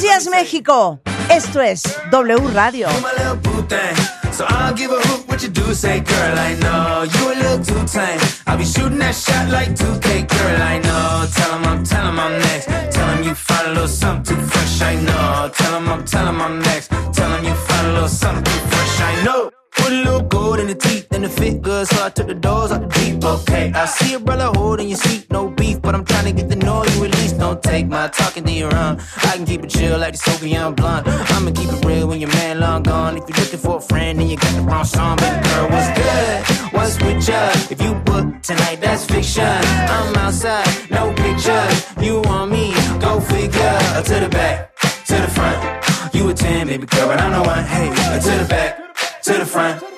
Buenos días, México. Esto es W Radio. So I'll give a hoot what you do, say, girl, I know you a little too tame. I'll be shooting that shot like 2K, girl, I know. Tell 'em I'm, tell 'em I'm next. Tell 'em you find a little something too fresh, I know. Tell 'em I'm, tell 'em I'm next. Tell 'em you find a little something and the fit good, so I took the doors out the deep. Okay, I see a brother holding your seat, no beef, but I'm trying to get the noise you at least. Don't take my talking to your own. I can keep it chill like the young blunt. I'ma keep it real when your man long gone. If you're looking for a friend and you got the wrong song, baby girl, what's good? What's with ya? If you book tonight, that's fiction. I'm outside, no pictures. You want me? Go figure. To the back, to the front. You a 10, baby girl, but I'm the one. Hey, to the back, to the front.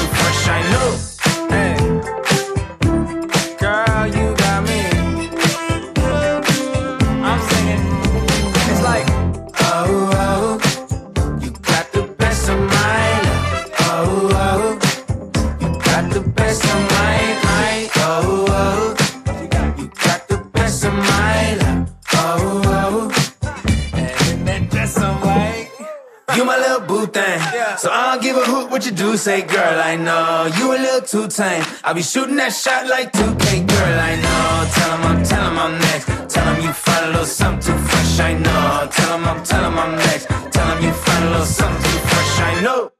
say, girl, I know. You a little too tame. I'll be shooting that shot like 2K, girl, I know. Tell 'em I'm, tell 'em I'm next. Tell 'em you find a little something too fresh, I know. Tell 'em I'm, tell 'em I'm next. Tell 'em you find a little something too fresh, I know.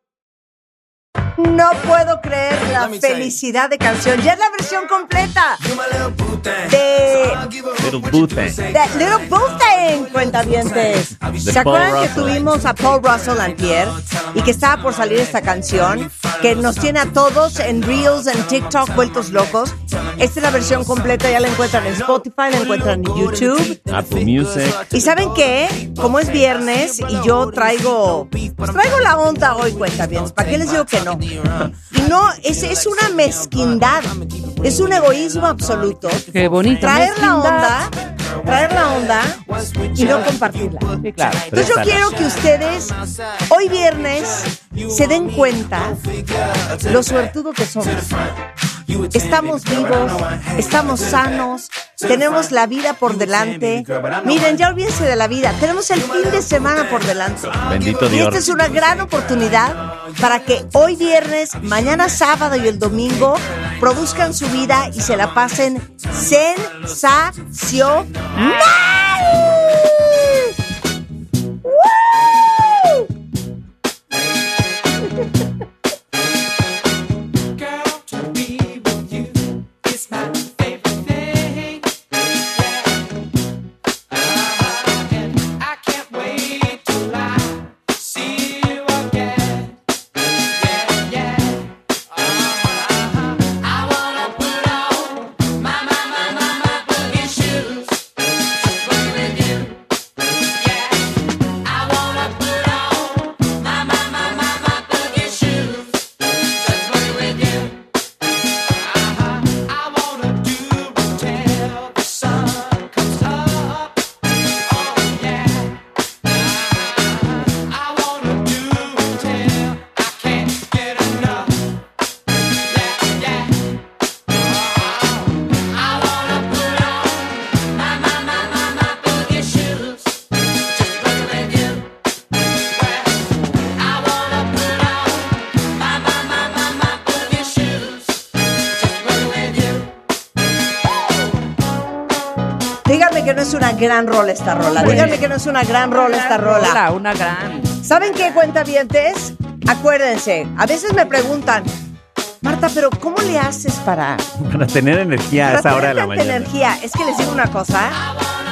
No puedo creer la felicidad de canción. Ya es la versión completa de So I'll give a hoot Little what you boo do, thing. say, The girl, Little Thing, cuentavientes. ¿Se acuerdan que tuvimos a Paul Russell antier y que estaba por salir esta canción que nos tiene a todos en Reels, en TikTok, vueltos locos? Esta es la versión completa, ya la encuentran en Spotify, la encuentran en YouTube. Apple Music. ¿Y saben qué? Como es viernes y yo traigo, pues traigo la onda hoy, cuenta bien. ¿Para qué les digo que no? Y no, es, es una mezquindad, es un egoísmo absoluto. Qué bonito. Traer la onda, traer la onda y no compartirla. Sí, claro. Entonces yo quiero que ustedes hoy viernes se den cuenta lo suertudo que somos. Estamos vivos, estamos sanos, tenemos la vida por delante. Miren, ya olvídense de la vida, tenemos el fin de semana por delante. Bendito Y Dios. esta es una gran oportunidad para que hoy viernes, mañana sábado y el domingo produzcan su vida y se la pasen sensacional. Gran rola esta rola. Díganme que no es una gran rola esta rola. Hola, una gran. ¿Saben qué cuentavientes? Acuérdense, a veces me preguntan, Marta, pero ¿cómo le haces para, Para tener energía a esa hora de la mañana. energía? Es que les digo una cosa.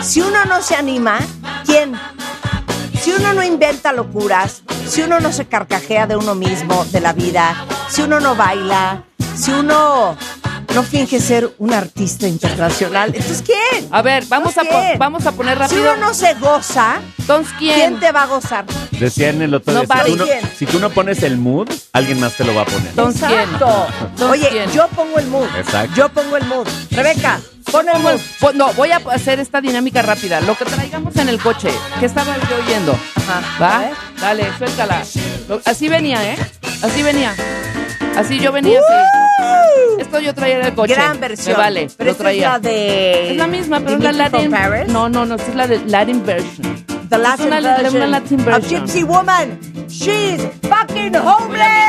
Si uno no se anima, ¿quién? Si uno no inventa locuras, si uno no se carcajea de uno mismo, de la vida, si uno no baila, si uno no finge ser un artista internacional, entonces ¿quién? A ver, vamos a, po- ¿quién? vamos a poner Si rápido. uno no se goza, Entonces, ¿quién? ¿quién te va a gozar? Decían el otro No, día, si, tú no, ¿Quién? si tú no pones el mood, alguien más te lo va a poner. Entonces, ¿quién? Exacto. Entonces, Oye, ¿quién? yo pongo el mood. Exacto. Yo pongo el mood. Rebeca, pon el mood. No, voy a hacer esta dinámica rápida. Lo que traigamos en el coche. ¿Qué estaba yo oyendo? Ajá. A ¿Va? ver. Dale, suéltala. Lo- así venía, ¿eh? Así venía. Así yo venía así. Esto yo traía en el coche. Gran versión. Me vale, Pero lo traía. es la de. Es la misma, pero es la Latin. Paris. No, no, no, es la de Latin version. The Latin una, version. una Latin Of version. Gypsy Woman. She's fucking homeless.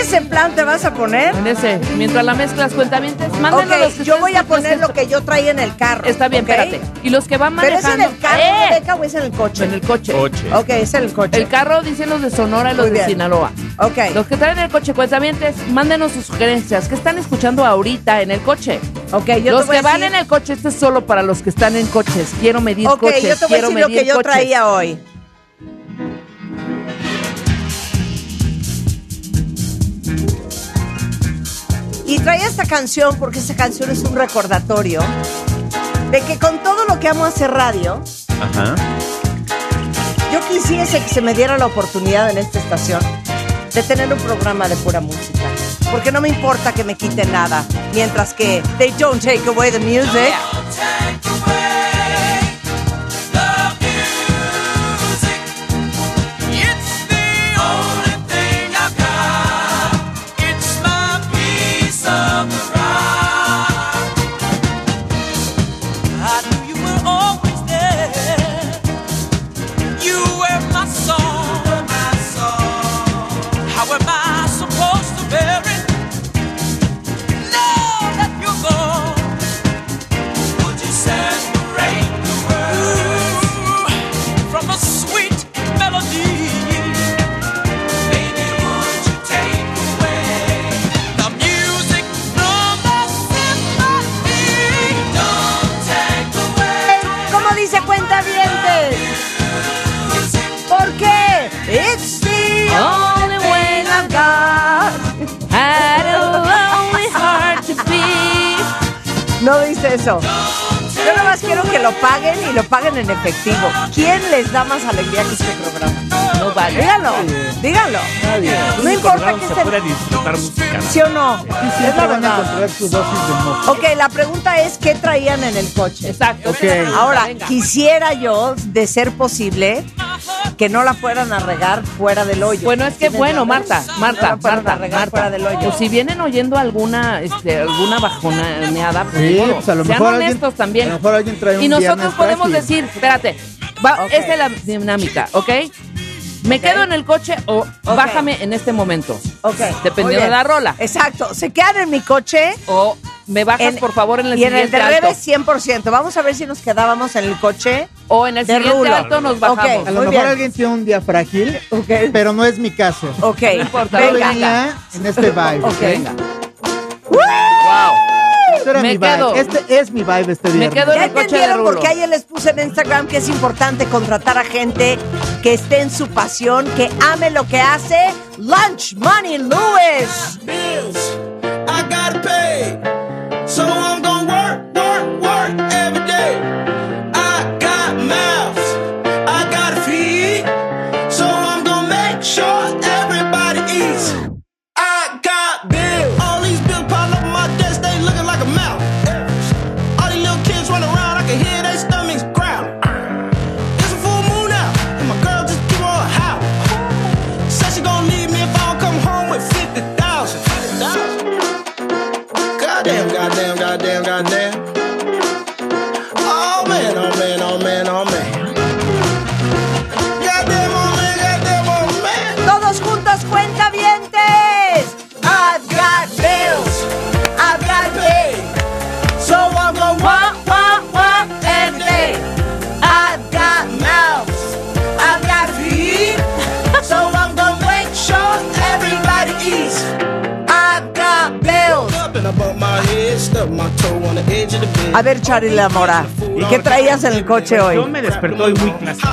Ese plan te vas a poner? En ese, mientras la mezclas cuentavientes, mándenos los Ok, que yo voy a los poner lo que yo traía en el carro. Está bien, espérate. Y los que van ¿Pero es manejando. en el carro, ¡Eh! Rebeca, o es en el coche? En el coche. Coche. Ok, es en el coche. El carro dicen los de Sonora y los Muy de bien. Sinaloa. Ok. Los que traen el coche cuentavientes, mándenos sus sugerencias. ¿Qué están escuchando ahorita en el coche? Ok, yo los te voy que a van decir- en el coche, este es solo para los que están en coches. Quiero medir Ok, coches. yo te voy a decir lo que yo coches. traía hoy. Y traía esta canción porque esta canción es un recordatorio de que con todo lo que amo hacer radio, Ajá. yo quisiese que se me diera la oportunidad en esta estación de tener un programa de pura música. Porque no me importa que me quiten nada, mientras que they don't take away the music. It's the only way to be. No dice eso. Yo nada más quiero que lo paguen y lo paguen en efectivo. ¿Quién les da más alegría que este programa? No vale. Dígalo, Nadie. Nadie. No importa que se pueda disfrutar música. ¿Sí o no? Sí, es la verdad. Ok, la pregunta es ¿qué traían en el coche? Exacto. Okay. Ahora, quisiera yo, de ser posible, que no la fueran a regar fuera del hoyo. Bueno, es que ¿Sí me bueno, entiendes? Marta, No Marta, Marta, regar Marta. fuera del hoyo. Pues si vienen oyendo alguna, este, alguna bajoneada, pues, Sí, modo. pues a lo sean mejor alguien- honestos también. a lo mejor alguien trae un y nosotros podemos decir, espérate, va, esta es la dinámica, ¿ok? ¿Me quedo en el coche o bájame en este momento? Ok. Dependiendo de la rola. Exacto. Se quedan en mi coche. O me bajas, en- por favor, en el y en el de alto. Rebe 100%. Vamos a ver si nos quedábamos en el coche O en el de siguiente rulo. alto nos bajamos. A lo mejor bien. alguien tiene un día frágil, pero no es mi caso. Ok. importa, Yo Venga. venía en este vibe. Ok. Venga. ¡Woo! Este era Me mi vibe. quedo. Este es mi vibe este Me viernes. quedo en ¿Ya el coche de entendieron rulo. por qué ayer les puse en Instagram que es importante contratar a gente que esté en su pasión, que ame lo que hace? Lunch Money Lewis. A ver, Charlie La Mora, ¿y qué traías en el coche Yo hoy? me despertó hoy muy clásico.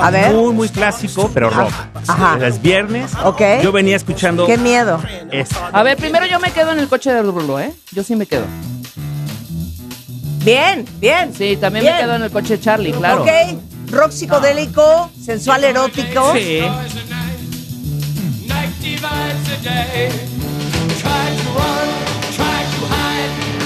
A ver, Muy, muy clásico, pero rock. Ajá. Es viernes. Ok. Yo venía escuchando qué miedo. esto. A ver, primero yo me quedo en el coche de rulo, ¿eh? Yo sí me quedo. Bien, bien. Sí, también Bien. me quedo en el coche de Charlie, claro. Ok, rock psicodélico, sensual erótico. Sí.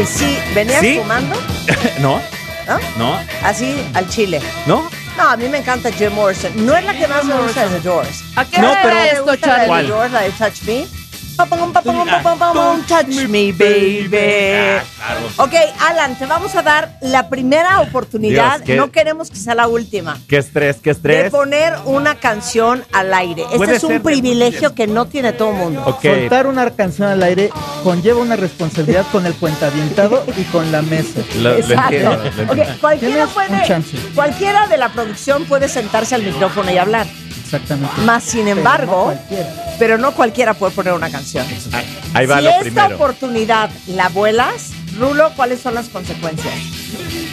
Ok, sí, ¿venías ¿Sí? fumando? ¿No? ¿No? ¿No? Así al chile. ¿No? No, a mí me encanta Jim Morrison. No es la que más me gusta de The Doors. ¿A qué No, hora pero- ¿Me esto, gusta la de. The Doors, la de Touch Me? Touch me, baby. Ah. Ok, Alan, te vamos a dar la primera oportunidad. Dios, qué- No queremos que sea la última. ¿Qué estrés? ¿Qué De estrés? poner una canción al aire. Este es un de- privilegio que no tiene todo el mundo. Ok. Soltar una canción al aire conlleva una responsabilidad con el cuentavientado y con la mesa. Lo, lo Exacto. entiendo, lo entiendo. Ok, cualquiera puede, de la producción puede sentarse al micrófono y hablar. Exactamente. Más sin Pero embargo, no pero no cualquiera puede poner una canción. Ahí va si lo esta primero. oportunidad la vuelas, Rulo, ¿cuáles son las consecuencias?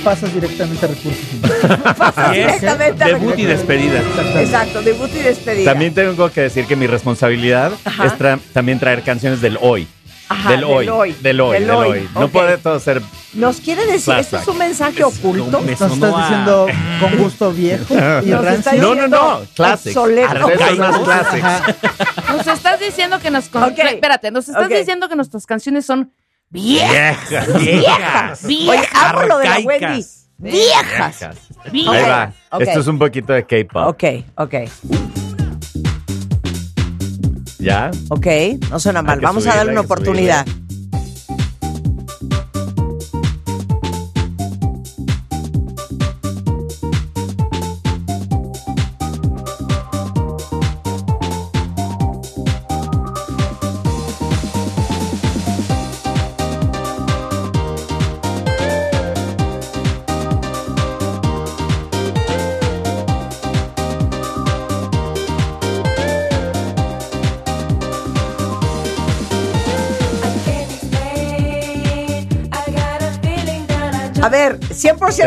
Pasas directamente a recursos humanos. Pasas directamente a Debut y despedida. Exacto, debut y despedida. También tengo que decir que mi responsabilidad Ajá. es tra- también traer canciones del hoy. Ajá, del, hoy, del hoy. Del hoy. No puede todo ser. Nos quiere decir, ¿esto es un mensaje oculto? me Nos estás a- diciendo con gusto viejo y. No, no, no. Classics. Nos estás diciendo que nos... con- Ok. Espérate, nos estás diciendo que nuestras canciones son viejas. Viejas, viejas. Viejas. Oye, amo lo de la. Wendy. Viejas. Viejas. Ahí va. Esto es un poquito de K-pop. Ok, ok, ¿Ya? ok. No suena mal. que Vamos a darle una oportunidad.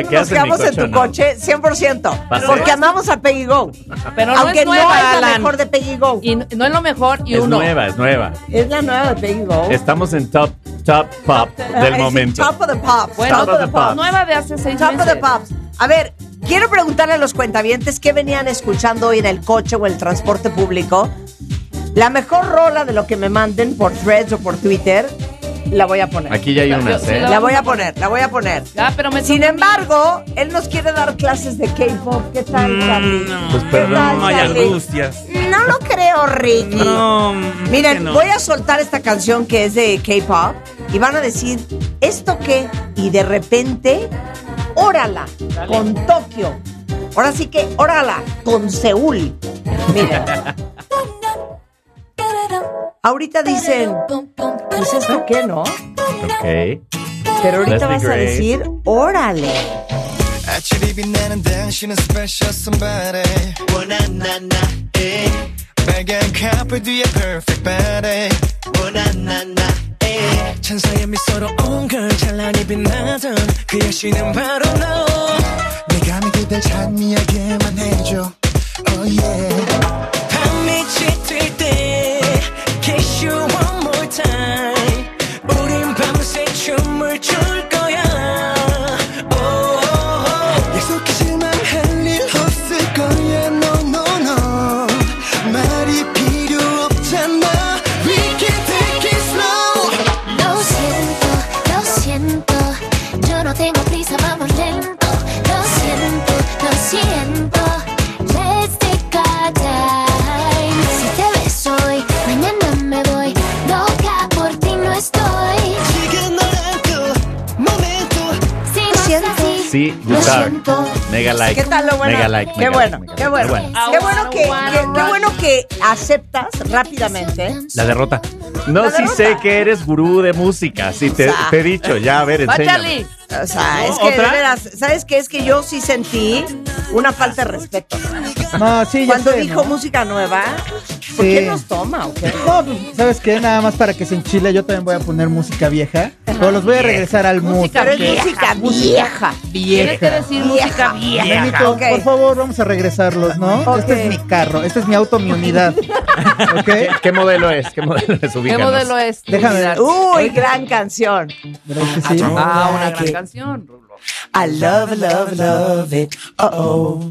100% ¿Te nos en quedamos en tu no? coche, 100%. ¿Va a ser? Porque amamos a Peggy Go. Pero no Aunque es nueva, no es la mejor de Peggy Go. Y no no es lo mejor y Es uno. nueva, es nueva. Es la nueva de Peggy Go. Estamos en top, top pop del es momento. Top of the pops. Bueno, top of the pops. nueva de hace seis Top meses. of the pops. A ver, quiero preguntarle a los cuentavientes qué venían escuchando hoy en el coche o el transporte público. La mejor rola de lo que me manden por threads o por Twitter, la voy a poner. Aquí ya hay unas, ¿eh? la- voy a poner, la voy a poner. Ya, pero me Sin embargo, él nos quiere dar clases de K-pop. ¿Qué tal, Charlie? Pues ¿Qué perdón, tal, No hay angustias. No lo creo, Ricky. No, Miren, que no. voy a soltar esta canción que es de K-pop y van a decir, ¿esto qué? Y de repente, órala, con Tokio. Ahora sí que, órala, con Seúl. Miren. Ahorita dicen, pues esto qué, ¿no? Ok. Pero ahorita Leslie vas a Grace. decir, órale. 아침이 빛나는 당신은 special somebody 원하나나 에 빨간 카페 뒤에 perfect body 원하나나 에 천사의 미소로 온 걸 찬란히 빛나던 그 여신은 바로 너 내가 믿기들 찬미하게만 해줘 oh yeah Mega like. ¿Qué tal lo bueno? Mega like. qué mega bueno, like, qué like. bueno. Qué bueno que, que- qué bueno que aceptas rápidamente. La derrota. No, La sí derrota. sé que eres gurú de música. Sí, te, O sea. te he dicho. Ya, a ver, Va, enséñame. Charlie. O sea, No, es que de ¿otra? veras, ¿sabes qué? Es que yo sí sentí una falta de respeto. No, sí, ya Cuando sé, dijo ¿no? música nueva, ¿por Sí. qué nos toma o qué? No, pues, ¿sabes qué? Nada más para que se enchile, yo también voy a poner música vieja. Pero los voy a regresar al mood. Música Pero vieja. música vieja. Tienes que decir música vieja. Nenito, Ok. por favor, vamos a regresarlos, ¿no? Este es mi carro, este es mi auto, mi unidad. ¿Qué, qué modelo es? ¿Qué modelo es? ¿Qué Ubícanos. modelo es? Déjame ver. Uy, gran canción. ¿Verdad que sí? Ah, una gran canción. Rulo. I love, love, love it. Uh oh.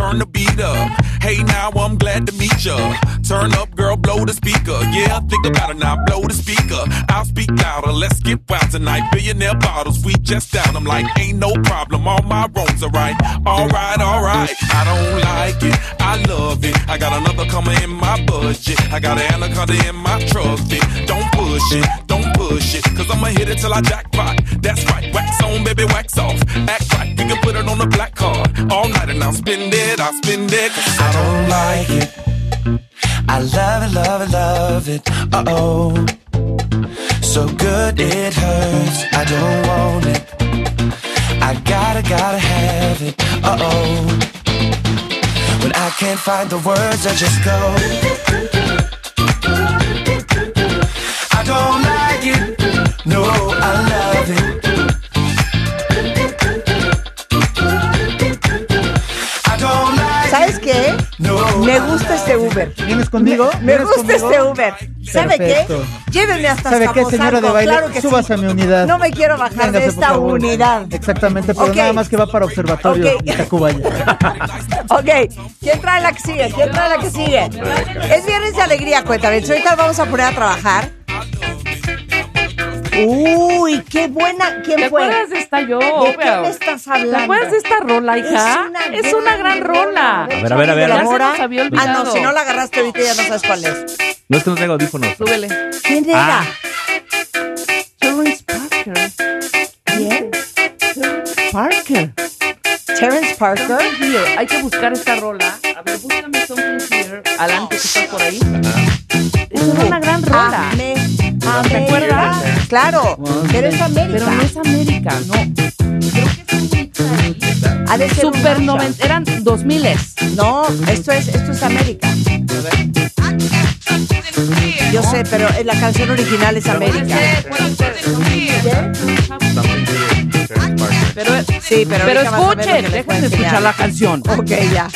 Turn the beat up. Hey, now I'm glad to meet ya. Turn up, girl, blow the speaker. Yeah, think about it now, blow the speaker. I'll speak louder, let's get wild tonight. Billionaire bottles, we just down. I'm like, ain't no problem, all my wrongs are right. Alright, alright, I don't like it, I love it. I got another coming in my budget. I got an anaconda in my trusty. Don't push it, don't cause I'ma hit it till I jackpot. That's right, wax on, baby, wax off. Act right, we can put it on the black card. All night and I'll spend it, I'll spend it, cause I don't like it. I love it, love it, love it. Uh oh. So good it hurts. I don't want it. I gotta, gotta have it. Uh oh. When I can't find the words, I just go. I don't like it. No, I love it. Me gusta este Uber. ¿Vienes conmigo? Me ¿Vienes gusta conmigo? este Uber. ¿Sabe Perfecto. qué? Llévenme hasta ¿Sabe qué, señora de baile? Claro que Súbase sí. a mi unidad. No me quiero bajar Véngase, de esta unidad. Exactamente, pero Ok. nada más que va para observatorio Ok. y Tacubaya. Ok, ¿quién trae la que sigue? ¿Quién trae la que sigue? Es viernes de alegría, cuéntame. Ahorita vamos a poner a trabajar. Uy, qué buena. ¿Quién ¿Te fue? acuerdas de esta yo? ¿De qué me estás hablando? ¿Te acuerdas de esta rola, hija? Es una, gran rola. A ver, a ver, a ver. Había Ah, no, si no la agarraste ahorita ya no sabes cuál es. No es que no tengo audífonos. Súbele. ¿Quién era? Ah. Terrence Parker. ¿Quién? Parker. Terrence Parker. Here. Hay que buscar esta rola. A ver, búscame Something Here. Alan, que tú estás por ahí. Es una gran rola. Ame- ¿Te acuerdas? Claro, pero es América. Pero no es América, no. Creo que es. Ha de ser Super mashup. 90. Eran 2000 No, esto es, esto es América. Yo sé, pero la canción original es América. Pero, Sí, pero, pero escuchen, déjenme escuchar la canción. Ok, ya.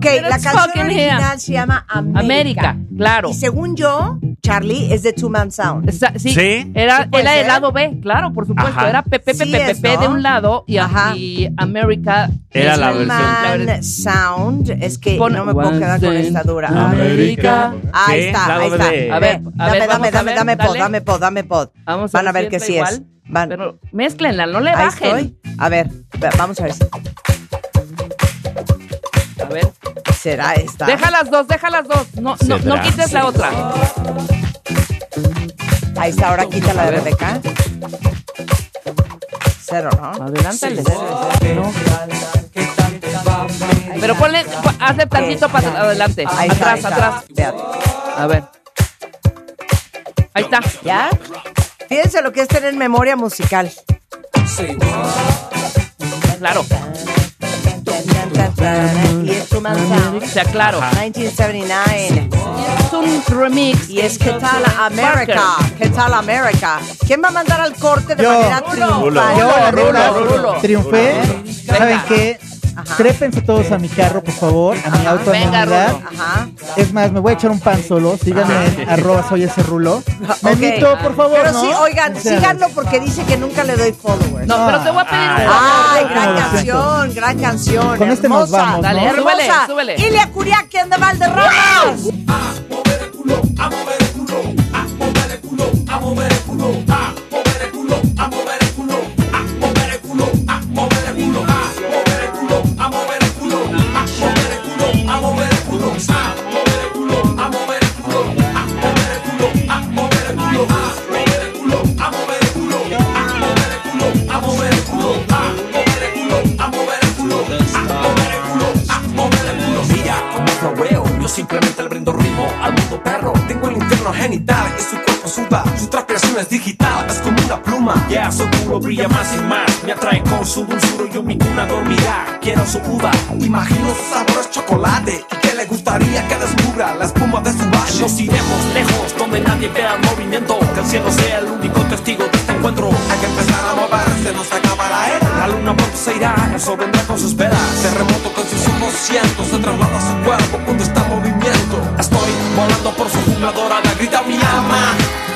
Ok, Pero la canción original here. se llama América. América, claro. Y según yo, Charlie, es de Two Man Sound. Esa- sí, ¿Sí? era, ¿Sí el lado B, claro, por supuesto. Ajá. Era Pepe, Sí Pepe, es, Pepe ¿no? de un lado y, Ajá. y América Era es la versión. la Man versión- Sound. Es que Pon- no me puedo quedar con esta dura. América. Ahí Sí, está, lado ahí está. de- A ver, a dame, ver, dame, vamos a dame, ver, dame pod, dame pod, dame pod. Vamos a Van a ver que sí entra es. igual. Van. Pero mézclenla, no le Ahí bajen. estoy. A ver, ve- vamos a ver si A ver. Será esta. Deja las dos, deja las dos. No, no, no quites la otra. Ahí está, ahora quita la de. Rebeca. Cero, ¿no? Adelántale. No. Pero ponle, po- hazle tantito para adelante. Ahí está, atrás, ahí está. atrás. Fíjate. A ver. Ahí está. ¿Ya? Fíjense lo que es tener memoria musical. Claro. O sea, claro. 1979. Es un remix. Y es ¿Qué tal América? ¿Qué tal América? ¿Quién va a mandar al corte de Yo. manera triunfal? Yo, Rulo, Rulo, Rulo, Rulo. triunfé. ¿Saben qué? Trépense todos a mi carro, por favor, a mi auto, a Venga. Rulo. Ajá. Es más, me voy a echar un pan solo. Síganme en arroba soy ese rulo. Me Ok. invito, por favor, Pero ¿no? sí, oigan, O sea, síganlo porque dice que nunca le doy followers. No, pero te voy a pedir un Ay. favor. Gran siento. canción, gran canción. Con este nos hermosa, vamos, Dale, ¿no? súbele, hermosa. súbele. Ilia Curiaquian de Valderramas. Mira brilla más y más, me atrae con su dulzura y yo mi cuna dormirá. Quiero su uva, imagino su sabor chocolate y que le gustaría que descubra la espuma de su valle. Nos iremos lejos, donde nadie vea el movimiento, que el cielo sea el único testigo de este encuentro. Hay que empezar a moverse, no se acaba la era. La luna pronto se irá, eso vendrá con sus velas. Terremoto con sus ojos cientos se traslada su cuerpo cuando está en movimiento. Estoy volando por su jungla dorada, grita mi alma.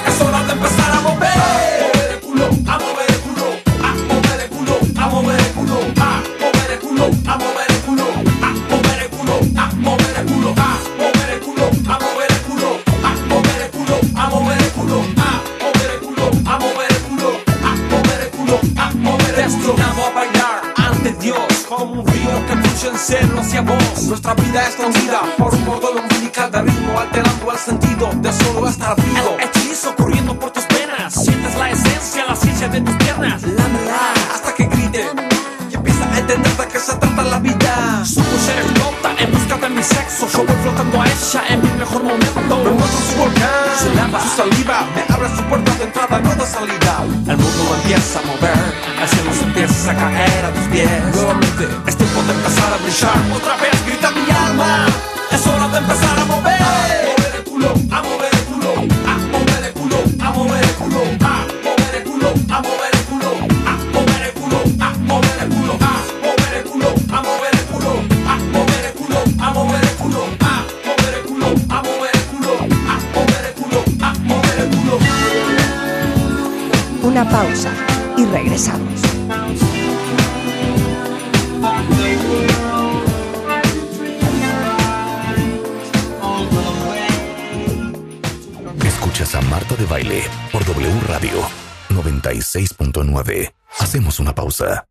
Vida es unida por un cordón umbilical de ritmo alterando el sentido de solo estar vivo. El hechizo corriendo por tus venas, sientes la esencia, la ciencia de tus piernas. Lámela hasta que grite y empieza a entender de qué se trata la vida. Su mujer explota en busca de mi sexo. Yo voy flotando a ella en mi mejor momento. Me muestro su volcán, su lava, su saliva. Me abre su puerta de entrada, no de salida. El mundo empieza a mover, el cielo se empieza a caer a tus pies. Nuevamente es tiempo de empezar a brillar. Otra vez Es hora de empezar a mover. Mover el culo, a mover el culo, a mover el culo, a mover el culo, a mover el culo, a mover el culo, a mover el culo, a mover el culo, a mover el culo, a mover el culo, a mover el culo, a mover el culo, a mover el culo, a mover el culo, a mover el culo, a mover el culo. Una pausa y regresamos. Por W Radio 96.9. Hacemos una pausa.